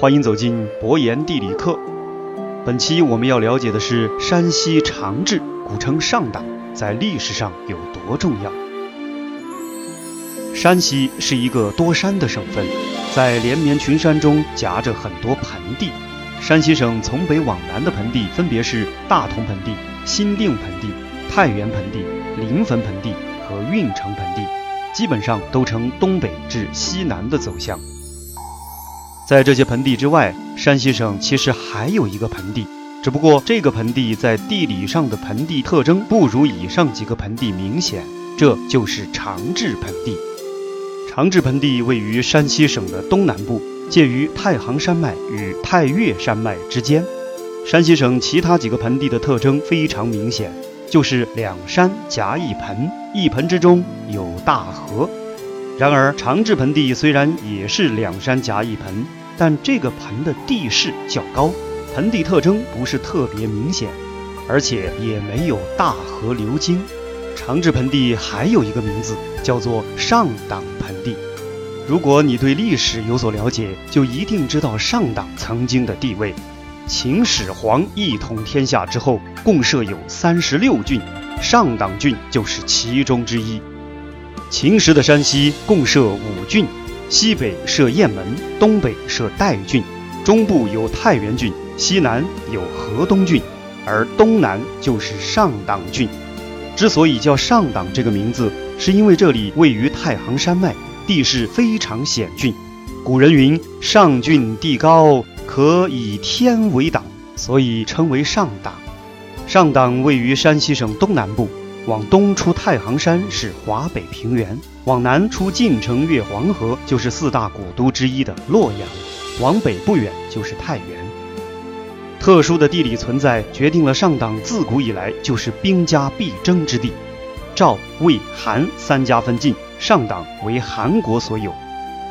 欢迎走进博言地理课。本期我们要了解的是山西长治，古称上党，在历史上有多重要？山西是一个多山的省份，在连绵群山中夹着很多盆地。山西省从北往南的盆地分别是大同盆地、新定盆地、太原盆地、临汾盆地和运城盆地，基本上都呈东北至西南的走向。在这些盆地之外，山西省其实还有一个盆地，只不过这个盆地在地理上的盆地特征不如以上几个盆地明显，这就是长治盆地。长治盆地位于山西省的东南部，介于太行山脉与太岳山脉之间。山西省其他几个盆地的特征非常明显，就是两山夹一盆，一盆之中有大河。然而，长治盆地虽然也是两山夹一盆，但这个盆的地势较高，盆地特征不是特别明显，而且也没有大河流经。长治盆地还有一个名字，叫做上党盆地。如果你对历史有所了解，就一定知道上党曾经的地位。秦始皇一统天下之后，共设有三十六郡，上党郡就是其中之一。秦时的山西共设五郡，西北设雁门，东北设代郡，中部有太原郡，西南有河东郡，而东南就是上党郡。之所以叫上党这个名字，是因为这里位于太行山脉，地势非常险峻。古人云：“上郡地高，可以天为党”，所以称为上党。上党位于山西省东南部。往东出太行山是华北平原，往南出晋城越黄河就是四大古都之一的洛阳，往北不远就是太原。特殊的地理存在决定了上党自古以来就是兵家必争之地。赵、魏、韩三家分晋，上党为韩国所有。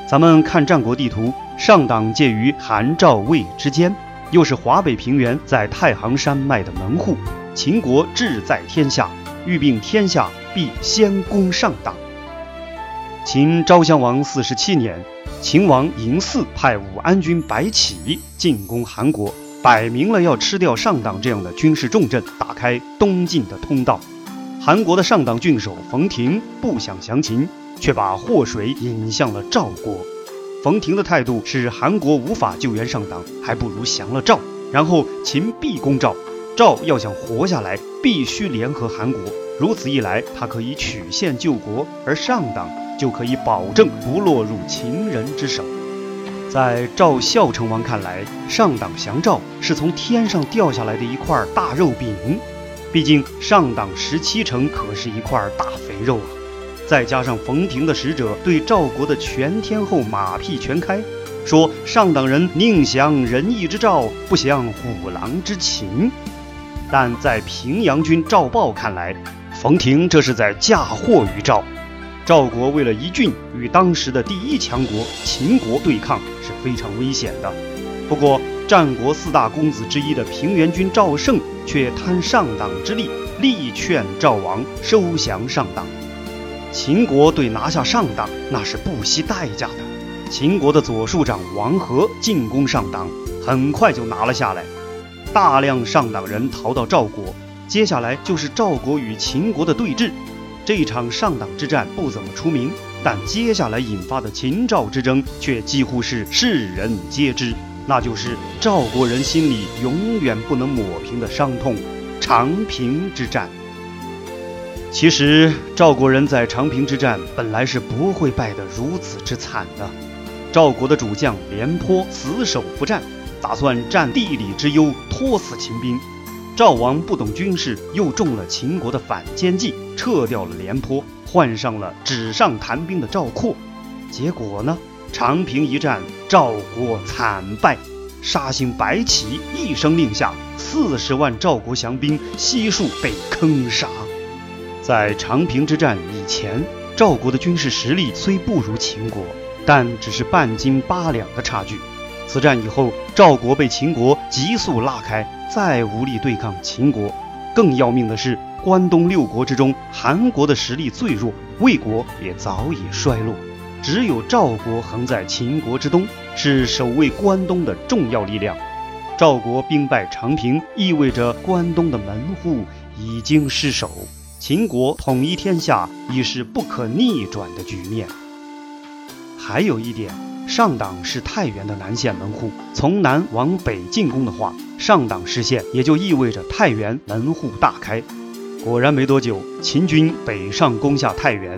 咱们看战国地图，上党介于韩、赵、魏之间，又是华北平原在太行山脉的门户，秦国志在天下。欲并天下，必先攻上党。秦昭襄王四十七年，秦王嬴驷派武安君白起进攻韩国，摆明了要吃掉上党这样的军事重镇，打开东晋的通道。韩国的上党郡守冯亭不想降秦，却把祸水引向了赵国。冯亭的态度是：韩国无法救援上党，还不如降了赵，然后秦必攻赵。赵要想活下来，必须联合韩国。如此一来，他可以曲线救国，而上党就可以保证不落入秦人之手。在赵孝成王看来，上党降赵是从天上掉下来的一块大肉饼。毕竟上党十七城可是一块大肥肉啊！再加上冯亭的使者对赵国的全天候马屁全开，说上党人宁降仁义之赵，不降虎狼之秦。但在平阳君赵豹看来，冯亭这是在嫁祸于赵。赵国为了一郡与当时的第一强国秦国对抗是非常危险的。不过，战国四大公子之一的平原君赵胜却贪上党之力，力劝赵王收降上党。秦国对拿下上党那是不惜代价的。秦国的左庶长王和进攻上党，很快就拿了下来。大量上党人逃到赵国，接下来就是赵国与秦国的对峙。这场上党之战不怎么出名，但接下来引发的秦赵之争却几乎是世人皆知，那就是赵国人心里永远不能抹平的伤痛——长平之战。其实，赵国人在长平之战本来是不会败得如此之惨的。赵国的主将廉颇死守不战。打算占地理之优，拖死秦兵。赵王不懂军事，又中了秦国的反间计，撤掉了廉颇，换上了纸上谈兵的赵括。结果呢？长平一战，赵国惨败，杀星白起一声令下，四十万赵国降兵悉数被坑杀。在长平之战以前，赵国的军事实力虽不如秦国，但只是半斤八两的差距。此战以后，赵国被秦国急速拉开，再无力对抗秦国。更要命的是，关东六国之中，韩国的实力最弱，魏国也早已衰落。只有赵国横在秦国之东，是守卫关东的重要力量。赵国兵败长平，意味着关东的门户已经失守，秦国统一天下已是不可逆转的局面。还有一点，上党是太原的南线门户，从南往北进攻的话，上党失陷，也就意味着太原门户大开。果然没多久，秦军北上攻下太原。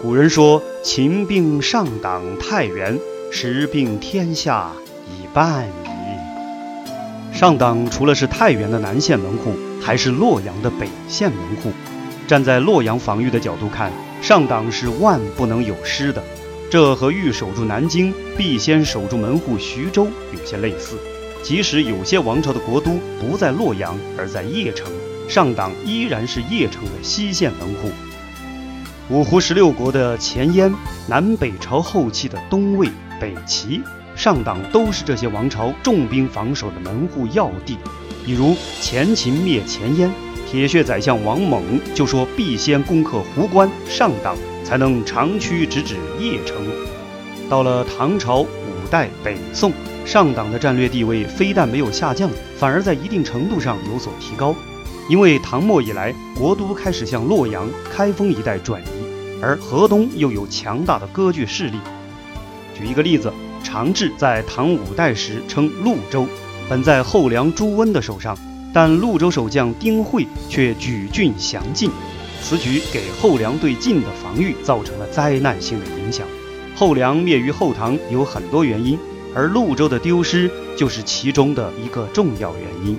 古人说：“秦并上党太原，时并天下已半矣。”上党除了是太原的南线门户，还是洛阳的北线门户。站在洛阳防御的角度看，上党是万不能有失的。这和欲守住南京，必先守住门户徐州有些类似。即使有些王朝的国都不在洛阳，而在邺城，上党依然是邺城的西线门户。五胡十六国的前燕，南北朝后期的东魏、北齐。上党都是这些王朝重兵防守的门户要地，比如前秦灭前燕，铁血宰相王猛就说必先攻克壶关，上党才能长驱直指邺城。到了唐朝、五代、北宋，上党的战略地位非但没有下降，反而在一定程度上有所提高，因为唐末以来，国都开始向洛阳、开封一带转移，而河东又有强大的割据势力。举一个例子。长治在唐五代时称潞州，本在后梁朱温的手上，但潞州守将丁会却举郡降晋，此举给后梁对晋的防御造成了灾难性的影响。后梁灭于后唐有很多原因，而潞州的丢失就是其中的一个重要原因。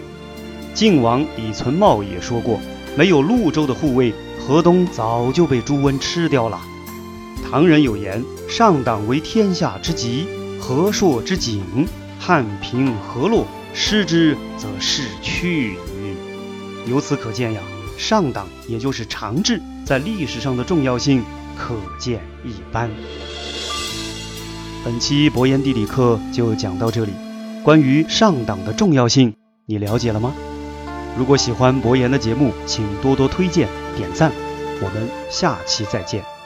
晋王李存茂也说过，没有潞州的护卫，河东早就被朱温吃掉了。唐人有言：“上党为天下之极。”河朔之井，汉平河洛，失之则势去矣。由此可见呀，上党也就是长治在历史上的重要性可见一斑。本期博言地理课就讲到这里，关于上党的重要性，你了解了吗？如果喜欢博言的节目，请多多推荐点赞。我们下期再见。